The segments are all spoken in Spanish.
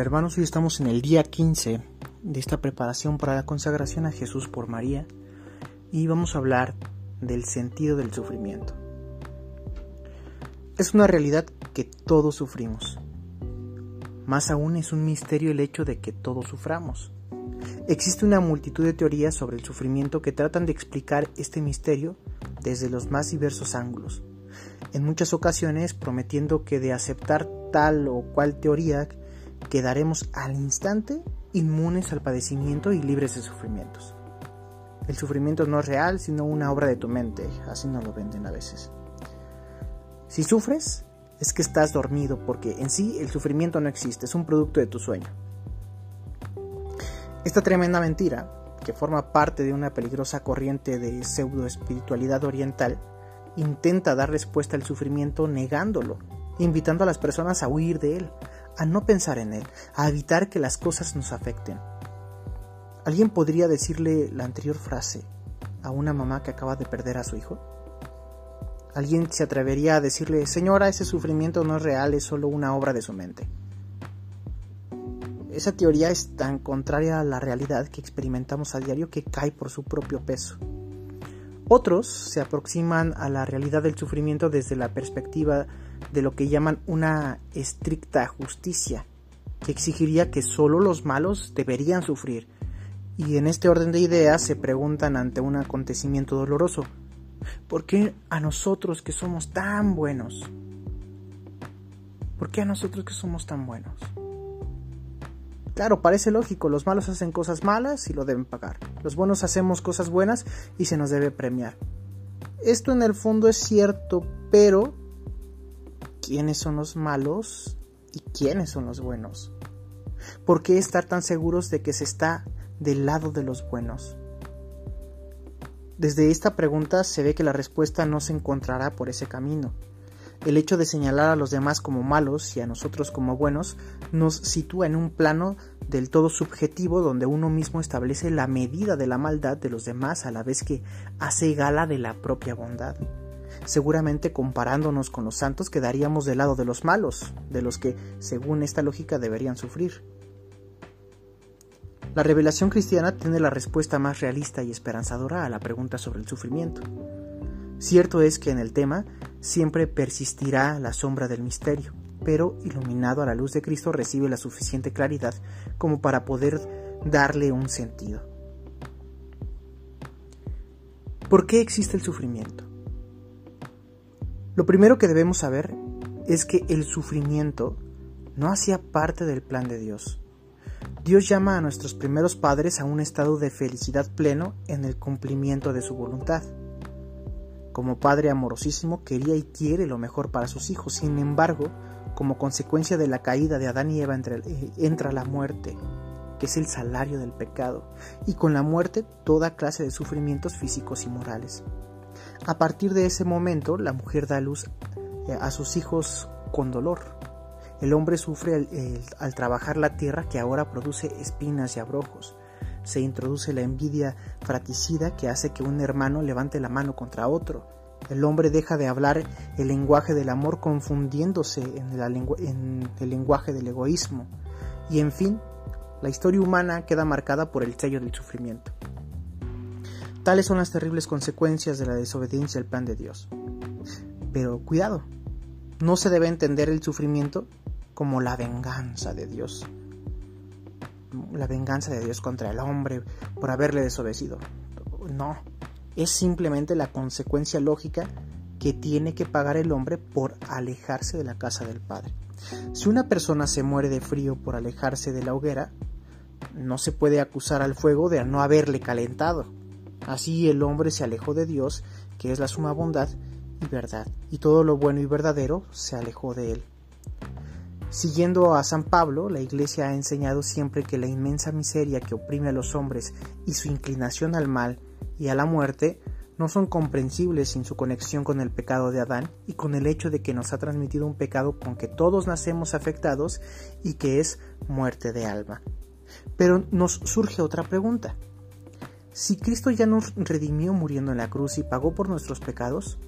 Hermanos, hoy estamos en el día 15 de esta preparación para la consagración a Jesús por María y vamos a hablar del sentido del sufrimiento. Es una realidad que todos sufrimos. Más aún es un misterio el hecho de que todos suframos. Existe una multitud de teorías sobre el sufrimiento que tratan de explicar este misterio desde los más diversos ángulos, en muchas ocasiones prometiendo que de aceptar tal o cual teoría quedaremos al instante inmunes al padecimiento y libres de sufrimientos. El sufrimiento no es real, sino una obra de tu mente, así nos lo venden a veces. Si sufres, es que estás dormido, porque en sí el sufrimiento no existe, es un producto de tu sueño. Esta tremenda mentira, que forma parte de una peligrosa corriente de pseudo espiritualidad oriental, intenta dar respuesta al sufrimiento negándolo, invitando a las personas a huir de él, a no pensar en él, a evitar que las cosas nos afecten. ¿Alguien podría decirle la anterior frase a una mamá que acaba de perder a su hijo? ¿Alguien se atrevería a decirle, señora, ese sufrimiento no es real, es solo una obra de su mente? Esa teoría es tan contraria a la realidad que experimentamos a diario que cae por su propio peso. Otros se aproximan a la realidad del sufrimiento desde la perspectiva de lo que llaman una estricta justicia, que exigiría que solo los malos deberían sufrir. Y en este orden de ideas se preguntan ante un acontecimiento doloroso, ¿por qué a nosotros que somos tan buenos? ¿Por qué a nosotros que somos tan buenos? Claro, parece lógico, los malos hacen cosas malas y lo deben pagar. Los buenos hacemos cosas buenas y se nos debe premiar. Esto en el fondo es cierto, pero quiénes son los malos y quiénes son los buenos. ¿Por qué estar tan seguros de que se está del lado de los buenos? Desde esta pregunta se ve que la respuesta no se encontrará por ese camino. El hecho de señalar a los demás como malos y a nosotros como buenos nos sitúa en un plano del todo subjetivo donde uno mismo establece la medida de la maldad de los demás a la vez que hace gala de la propia bondad. Seguramente comparándonos con los santos quedaríamos del lado de los malos, de los que, según esta lógica, deberían sufrir. La revelación cristiana tiene la respuesta más realista y esperanzadora a la pregunta sobre el sufrimiento. Cierto es que en el tema siempre persistirá la sombra del misterio, pero iluminado a la luz de Cristo recibe la suficiente claridad como para poder darle un sentido. ¿Por qué existe el sufrimiento? Lo primero que debemos saber es que el sufrimiento no hacía parte del plan de Dios. Dios llama a nuestros primeros padres a un estado de felicidad pleno en el cumplimiento de su voluntad. Como Padre amorosísimo quería y quiere lo mejor para sus hijos, sin embargo, como consecuencia de la caída de Adán y Eva eh, entra la muerte, que es el salario del pecado, y con la muerte toda clase de sufrimientos físicos y morales. A partir de ese momento, la mujer da luz eh, a sus hijos con dolor. El hombre sufre al, trabajar la tierra que ahora produce espinas y abrojos. Se introduce la envidia fratricida que hace que un hermano levante la mano contra otro. El hombre deja de hablar el lenguaje del amor confundiéndose en el lenguaje del egoísmo. Y en fin, la historia humana queda marcada por el sello del sufrimiento. Tales son las terribles consecuencias de la desobediencia al plan de Dios. Pero cuidado, no se debe entender el sufrimiento como la venganza de Dios. La venganza de Dios contra el hombre por haberle desobedecido. No, es simplemente la consecuencia lógica que tiene que pagar el hombre por alejarse de la casa del Padre. Si una persona se muere de frío por alejarse de la hoguera, no se puede acusar al fuego de no haberle calentado. Así el hombre se alejó de Dios, que es la suma bondad y verdad, y todo lo bueno y verdadero se alejó de él. Siguiendo a San Pablo, la Iglesia ha enseñado siempre que la inmensa miseria que oprime a los hombres y su inclinación al mal y a la muerte no son comprensibles sin su conexión con el pecado de Adán y con el hecho de que nos ha transmitido un pecado con que todos nacemos afectados y que es muerte de alma. Pero nos surge otra pregunta. Si Cristo ya nos redimió muriendo en la cruz y pagó por nuestros pecados,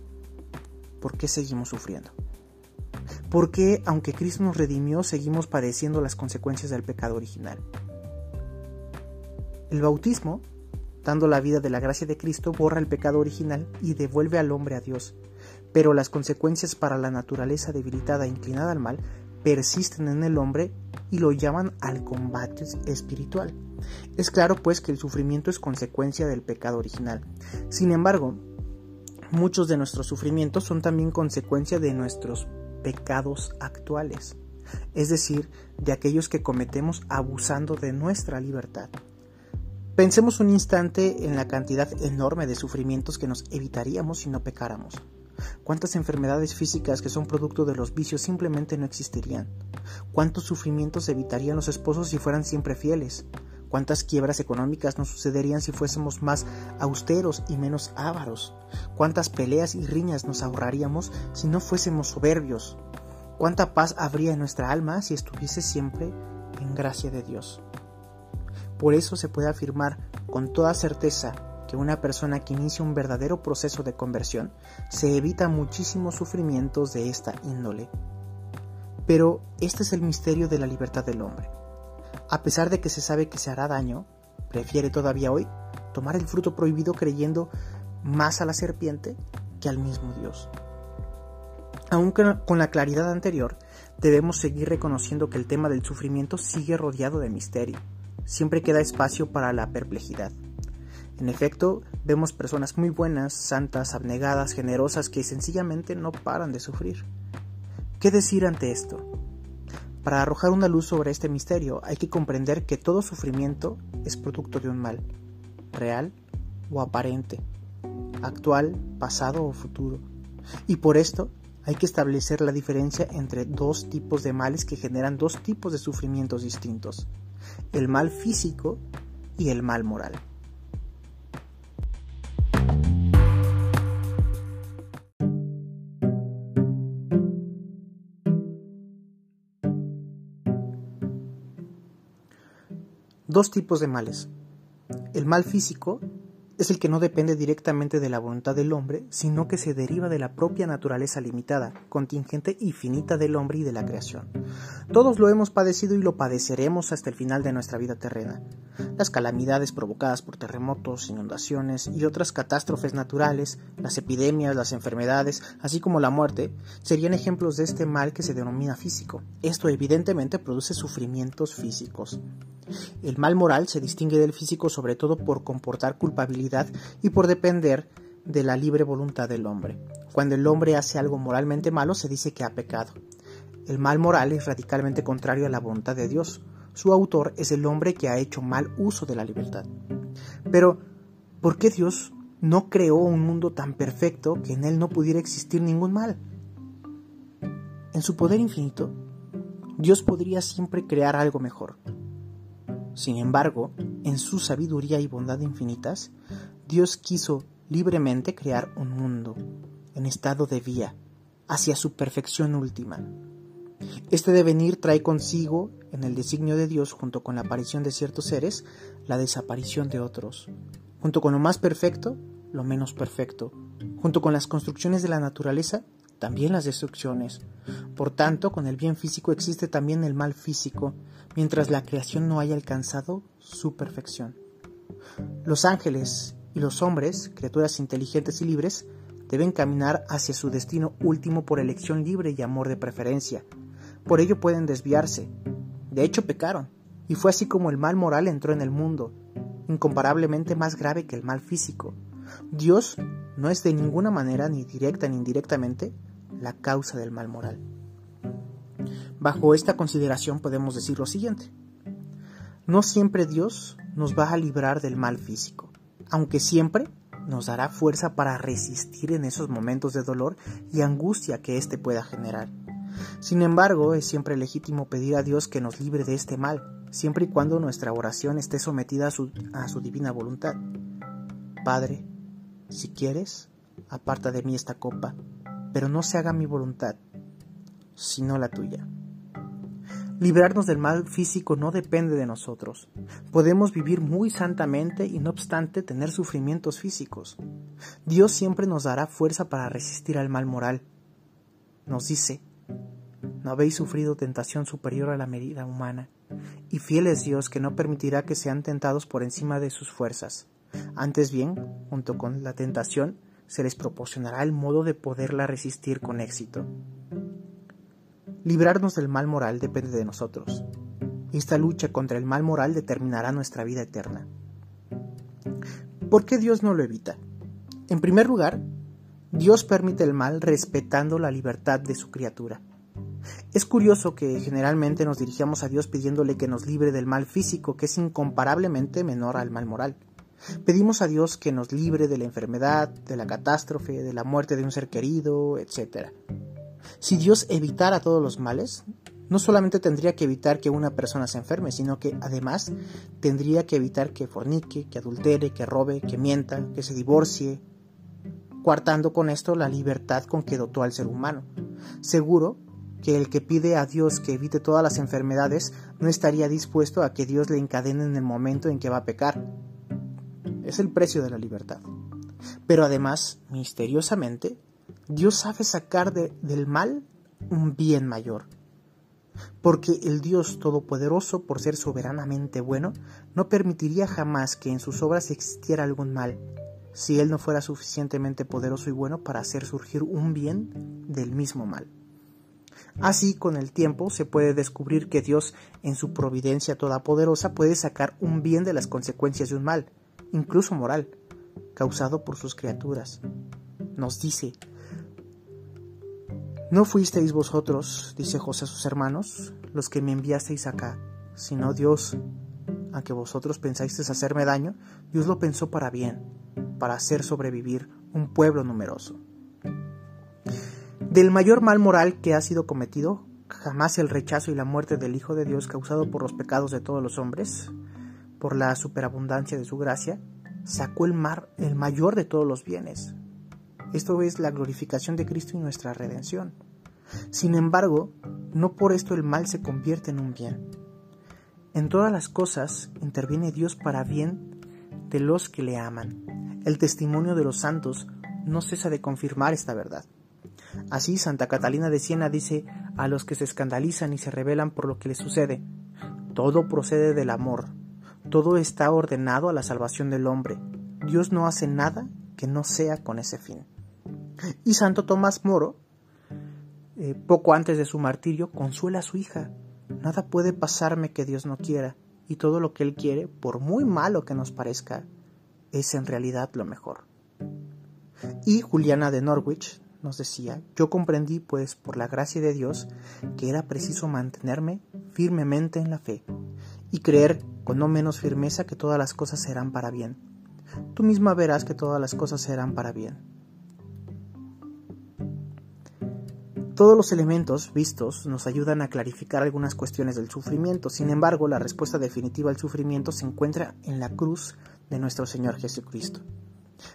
¿por qué seguimos sufriendo? ¿Por qué, aunque Cristo nos redimió, seguimos padeciendo las consecuencias del pecado original? El bautismo, dando la vida de la gracia de Cristo, borra el pecado original y devuelve al hombre a Dios, pero las consecuencias para la naturaleza debilitada e inclinada al mal persisten en el hombre y lo llaman al combate espiritual. Es claro pues que el sufrimiento es consecuencia del pecado original. Sin embargo, muchos de nuestros sufrimientos son también consecuencia de nuestros pecados actuales, es decir, de aquellos que cometemos abusando de nuestra libertad. Pensemos un instante en la cantidad enorme de sufrimientos que nos evitaríamos si no pecáramos. ¿Cuántas enfermedades físicas que son producto de los vicios simplemente no existirían? ¿Cuántos sufrimientos evitarían los esposos si fueran siempre fieles? ¿Cuántas quiebras económicas no sucederían si fuésemos más austeros y menos ávaros? ¿Cuántas peleas y riñas nos ahorraríamos si no fuésemos soberbios? ¿Cuánta paz habría en nuestra alma si estuviese siempre en gracia de Dios? Por eso se puede afirmar con toda certeza que una persona que inicia un verdadero proceso de conversión se evita muchísimos sufrimientos de esta índole. Pero este es el misterio de la libertad del hombre. A pesar de que se sabe que se hará daño, prefiere todavía hoy tomar el fruto prohibido creyendo más a la serpiente que al mismo Dios. Aunque con la claridad anterior, debemos seguir reconociendo que el tema del sufrimiento sigue rodeado de misterio. Siempre queda espacio para la perplejidad. En efecto, vemos personas muy buenas, santas, abnegadas, generosas, que sencillamente no paran de sufrir. ¿Qué decir ante esto? Para arrojar una luz sobre este misterio hay que comprender que todo sufrimiento es producto de un mal, real o aparente, actual, pasado o futuro. Y por esto hay que establecer la diferencia entre dos tipos de males que generan dos tipos de sufrimientos distintos, el mal físico y el mal moral. Dos tipos de males. El mal físico es el que no depende directamente de la voluntad del hombre, sino que se deriva de la propia naturaleza limitada, contingente y finita del hombre y de la creación. Todos lo hemos padecido y lo padeceremos hasta el final de nuestra vida terrena. Las calamidades provocadas por terremotos, inundaciones y otras catástrofes naturales, las epidemias, las enfermedades, así como la muerte, serían ejemplos de este mal que se denomina físico. Esto evidentemente produce sufrimientos físicos. El mal moral se distingue del físico sobre todo por comportar culpabilidad y por depender de la libre voluntad del hombre. Cuando el hombre hace algo moralmente malo se dice que ha pecado. El mal moral es radicalmente contrario a la voluntad de Dios. Su autor es el hombre que ha hecho mal uso de la libertad. Pero, ¿por qué Dios no creó un mundo tan perfecto que en él no pudiera existir ningún mal? En su poder infinito, Dios podría siempre crear algo mejor. Sin embargo, en su sabiduría y bondad infinitas, Dios quiso libremente crear un mundo en estado de vía hacia su perfección última. Este devenir trae consigo, en el designio de Dios, junto con la aparición de ciertos seres, la desaparición de otros. Junto con lo más perfecto, lo menos perfecto. Junto con las construcciones de la naturaleza, también las destrucciones. Por tanto, con el bien físico existe también el mal físico, mientras la creación no haya alcanzado su perfección. Los ángeles y los hombres, criaturas inteligentes y libres, deben caminar hacia su destino último por elección libre y amor de preferencia. Por ello pueden desviarse. De hecho, pecaron, y fue así como el mal moral entró en el mundo, incomparablemente más grave que el mal físico. Dios no es de ninguna manera, ni directa ni indirectamente, la causa del mal moral. Bajo esta consideración podemos decir lo siguiente. No siempre Dios nos va a librar del mal físico, aunque siempre nos dará fuerza para resistir en esos momentos de dolor y angustia que éste pueda generar. Sin embargo, es siempre legítimo pedir a Dios que nos libre de este mal, siempre y cuando nuestra oración esté sometida a su, divina voluntad. Padre, si quieres, aparta de mí esta copa, pero no se haga mi voluntad, sino la tuya. Librarnos del mal físico no depende de nosotros. Podemos vivir muy santamente y no obstante tener sufrimientos físicos. Dios siempre nos dará fuerza para resistir al mal moral. Nos dice, no habéis sufrido tentación superior a la medida humana, y fiel es Dios que no permitirá que sean tentados por encima de sus fuerzas. Antes bien, junto con la tentación, se les proporcionará el modo de poderla resistir con éxito. Librarnos del mal moral depende de nosotros. Esta lucha contra el mal moral determinará nuestra vida eterna. ¿Por qué Dios no lo evita? En primer lugar, Dios permite el mal respetando la libertad de su criatura. Es curioso que generalmente nos dirigamos a Dios pidiéndole que nos libre del mal físico, que es incomparablemente menor al mal moral. Pedimos a Dios que nos libre de la enfermedad, de la catástrofe, de la muerte de un ser querido, etc. Si Dios evitara todos los males, no solamente tendría que evitar que una persona se enferme, sino que además tendría que evitar que fornique, que adultere, que robe, que mienta, que se divorcie, coartando con esto la libertad con que dotó al ser humano. Seguro que el que pide a Dios que evite todas las enfermedades no estaría dispuesto a que Dios le encadene en el momento en que va a pecar. Es el precio de la libertad. Pero además, misteriosamente, Dios sabe sacar del mal un bien mayor. Porque el Dios Todopoderoso, por ser soberanamente bueno, no permitiría jamás que en sus obras existiera algún mal, si Él no fuera suficientemente poderoso y bueno para hacer surgir un bien del mismo mal. Así, con el tiempo, se puede descubrir que Dios, en su providencia todopoderosa, puede sacar un bien de las consecuencias de un mal, incluso moral, causado por sus criaturas. Nos dice, no fuisteis vosotros, dice José a sus hermanos, los que me enviasteis acá, sino Dios. Aunque vosotros pensáis hacerme daño, Dios lo pensó para bien, para hacer sobrevivir un pueblo numeroso. Del mayor mal moral que ha sido cometido, jamás el rechazo y la muerte del Hijo de Dios causado por los pecados de todos los hombres, por la superabundancia de su gracia, sacó el mar el mayor de todos los bienes. Esto es la glorificación de Cristo y nuestra redención. Sin embargo, no por esto el mal se convierte en un bien. En todas las cosas interviene Dios para bien de los que le aman. El testimonio de los santos no cesa de confirmar esta verdad. Así Santa Catalina de Siena dice a los que se escandalizan y se rebelan por lo que les sucede, todo procede del amor, todo está ordenado a la salvación del hombre, Dios no hace nada que no sea con ese fin. Y Santo Tomás Moro, eh, poco antes de su martirio, consuela a su hija, nada puede pasarme que Dios no quiera, y todo lo que Él quiere, por muy malo que nos parezca, es en realidad lo mejor. Y Juliana de Norwich nos decía, yo comprendí pues por la gracia de Dios que era preciso mantenerme firmemente en la fe y creer con no menos firmeza que todas las cosas serán para bien. Tú misma verás que todas las cosas serán para bien. Todos los elementos vistos nos ayudan a clarificar algunas cuestiones del sufrimiento, sin embargo la respuesta definitiva al sufrimiento se encuentra en la cruz de nuestro Señor Jesucristo.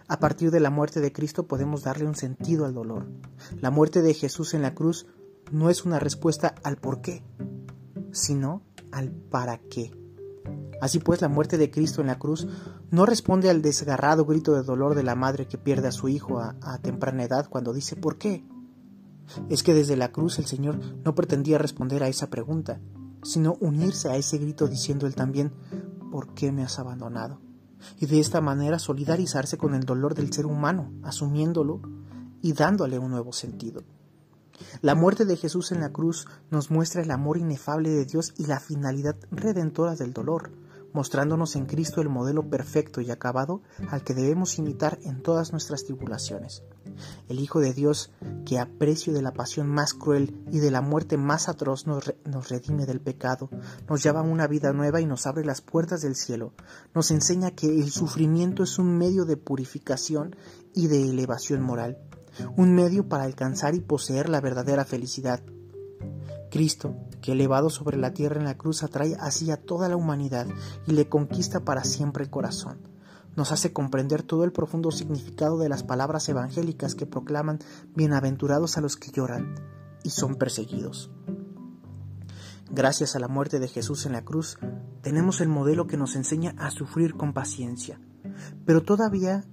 A partir de la muerte de Cristo podemos darle un sentido al dolor. La muerte de Jesús en la cruz no es una respuesta al por qué, sino al para qué. Así pues, la muerte de Cristo en la cruz no responde al desgarrado grito de dolor de la madre que pierde a su hijo a, temprana edad cuando dice ¿por qué? Es que desde la cruz el Señor no pretendía responder a esa pregunta, sino unirse a ese grito diciendo él también ¿por qué me has abandonado? Y de esta manera solidarizarse con el dolor del ser humano, asumiéndolo y dándole un nuevo sentido. La muerte de Jesús en la cruz nos muestra el amor inefable de Dios y la finalidad redentora del dolor, mostrándonos en Cristo el modelo perfecto y acabado al que debemos imitar en todas nuestras tribulaciones. El Hijo de Dios, que a precio de la pasión más cruel y de la muerte más atroz nos, redime del pecado, nos llama a una vida nueva y nos abre las puertas del cielo, nos enseña que el sufrimiento es un medio de purificación y de elevación moral, un medio para alcanzar y poseer la verdadera felicidad. Cristo, que elevado sobre la tierra en la cruz atrae así a toda la humanidad y le conquista para siempre el corazón. Nos hace comprender todo el profundo significado de las palabras evangélicas que proclaman bienaventurados a los que lloran y son perseguidos. Gracias a la muerte de Jesús en la cruz, tenemos el modelo que nos enseña a sufrir con paciencia. Pero todavía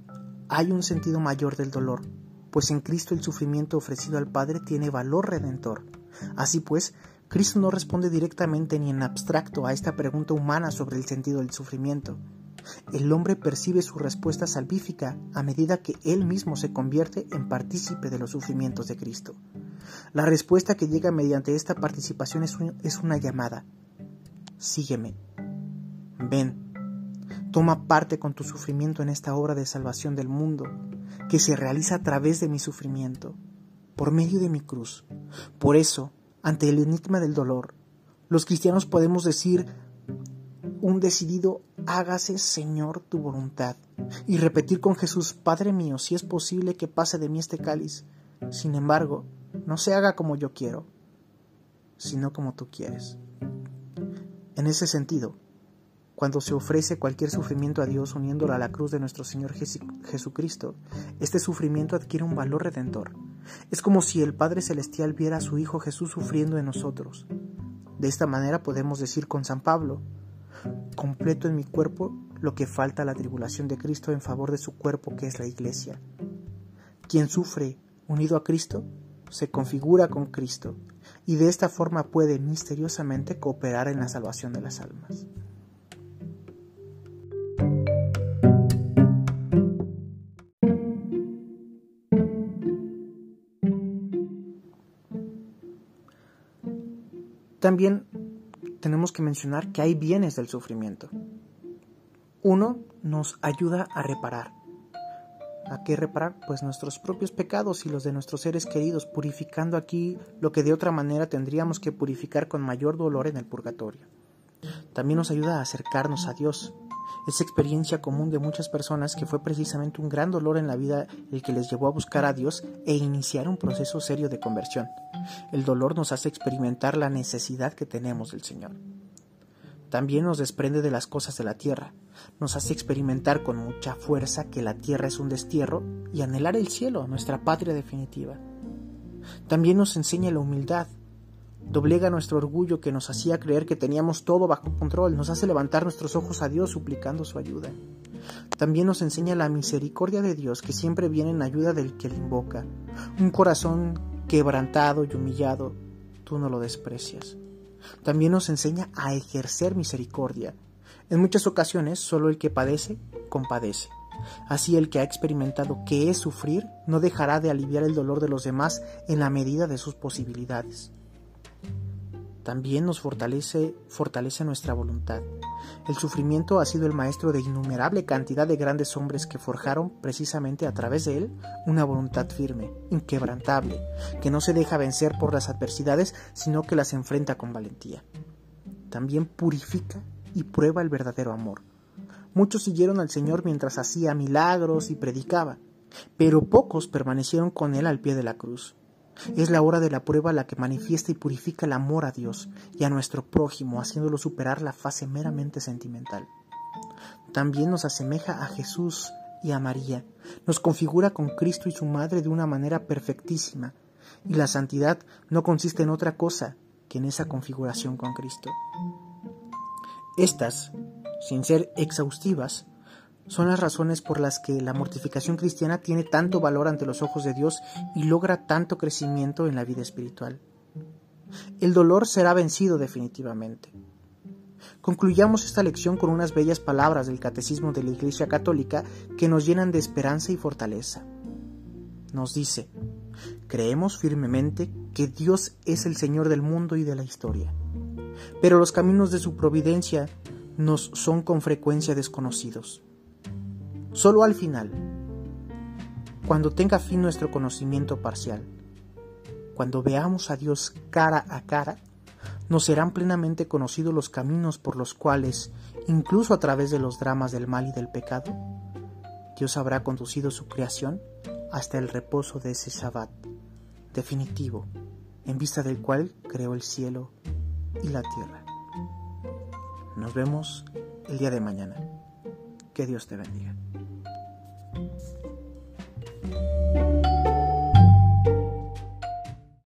hay un sentido mayor del dolor, pues en Cristo el sufrimiento ofrecido al Padre tiene valor redentor Así pues, Cristo no responde directamente ni en abstracto a esta pregunta humana sobre el sentido del sufrimiento. El hombre percibe su respuesta salvífica a medida que él mismo se convierte en partícipe de los sufrimientos de Cristo. La respuesta que llega mediante esta participación es, una llamada. Sígueme. Ven. Toma parte con tu sufrimiento en esta obra de salvación del mundo, que se realiza a través de mi sufrimiento, por medio de mi cruz. Por eso, ante el enigma del dolor, los cristianos podemos decir un decidido hágase Señor tu voluntad y repetir con Jesús, Padre mío, si es posible que pase de mí este cáliz. Sin embargo, no se haga como yo quiero, sino como tú quieres. En ese sentido, cuando se ofrece cualquier sufrimiento a Dios uniéndolo a la cruz de nuestro Señor Jesucristo, este sufrimiento adquiere un valor redentor. Es como si el Padre Celestial viera a su Hijo Jesús sufriendo en nosotros. De esta manera podemos decir con San Pablo, completo en mi cuerpo lo que falta a la tribulación de Cristo en favor de su cuerpo que es la Iglesia. Quien sufre unido a Cristo se configura con Cristo y de esta forma puede misteriosamente cooperar en la salvación de las almas. También tenemos que mencionar que hay bienes del sufrimiento. Uno nos ayuda a reparar. ¿A qué reparar? Pues nuestros propios pecados y los de nuestros seres queridos, purificando aquí lo que de otra manera tendríamos que purificar con mayor dolor en el purgatorio. También nos ayuda a acercarnos a Dios. Es experiencia común de muchas personas que fue precisamente un gran dolor en la vida el que les llevó a buscar a Dios e iniciar un proceso serio de conversión. El dolor nos hace experimentar la necesidad que tenemos del Señor. También nos desprende de las cosas de la tierra, nos hace experimentar con mucha fuerza que la tierra es un destierro y anhelar el cielo, nuestra patria definitiva. También nos enseña la humildad, doblega nuestro orgullo que nos hacía creer que teníamos todo bajo control, nos hace levantar nuestros ojos a Dios suplicando su ayuda. También nos enseña la misericordia de Dios que siempre viene en ayuda del que le invoca, un corazón quebrantado y humillado, tú no lo desprecias también nos enseña a ejercer misericordia. En muchas ocasiones, solo el que padece, compadece. Así el que ha experimentado qué es sufrir no dejará de aliviar el dolor de los demás en la medida de sus posibilidades también nos fortalece, nuestra voluntad. El sufrimiento ha sido el maestro de innumerable cantidad de grandes hombres que forjaron precisamente a través de él una voluntad firme, inquebrantable, que no se deja vencer por las adversidades, sino que las enfrenta con valentía. También purifica y prueba el verdadero amor. Muchos siguieron al Señor mientras hacía milagros y predicaba, pero pocos permanecieron con él al pie de la cruz. Es la hora de la prueba la que manifiesta y purifica el amor a Dios y a nuestro prójimo, haciéndolo superar la fase meramente sentimental. También nos asemeja a Jesús y a María, nos configura con Cristo y su Madre de una manera perfectísima, y la santidad no consiste en otra cosa que en esa configuración con Cristo. Estas, sin ser exhaustivas, son las razones por las que la mortificación cristiana tiene tanto valor ante los ojos de Dios y logra tanto crecimiento en la vida espiritual. El dolor será vencido definitivamente. Concluyamos esta lección con unas bellas palabras del Catecismo de la Iglesia Católica que nos llenan de esperanza y fortaleza. Nos dice, creemos firmemente que Dios es el Señor del mundo y de la historia, pero los caminos de su providencia nos son con frecuencia desconocidos. Solo al final, cuando tenga fin nuestro conocimiento parcial, cuando veamos a Dios cara a cara, nos serán plenamente conocidos los caminos por los cuales, incluso a través de los dramas del mal y del pecado, Dios habrá conducido su creación hasta el reposo de ese Shabbat definitivo, en vista del cual creó el cielo y la tierra. Nos vemos el día de mañana. Que Dios te bendiga.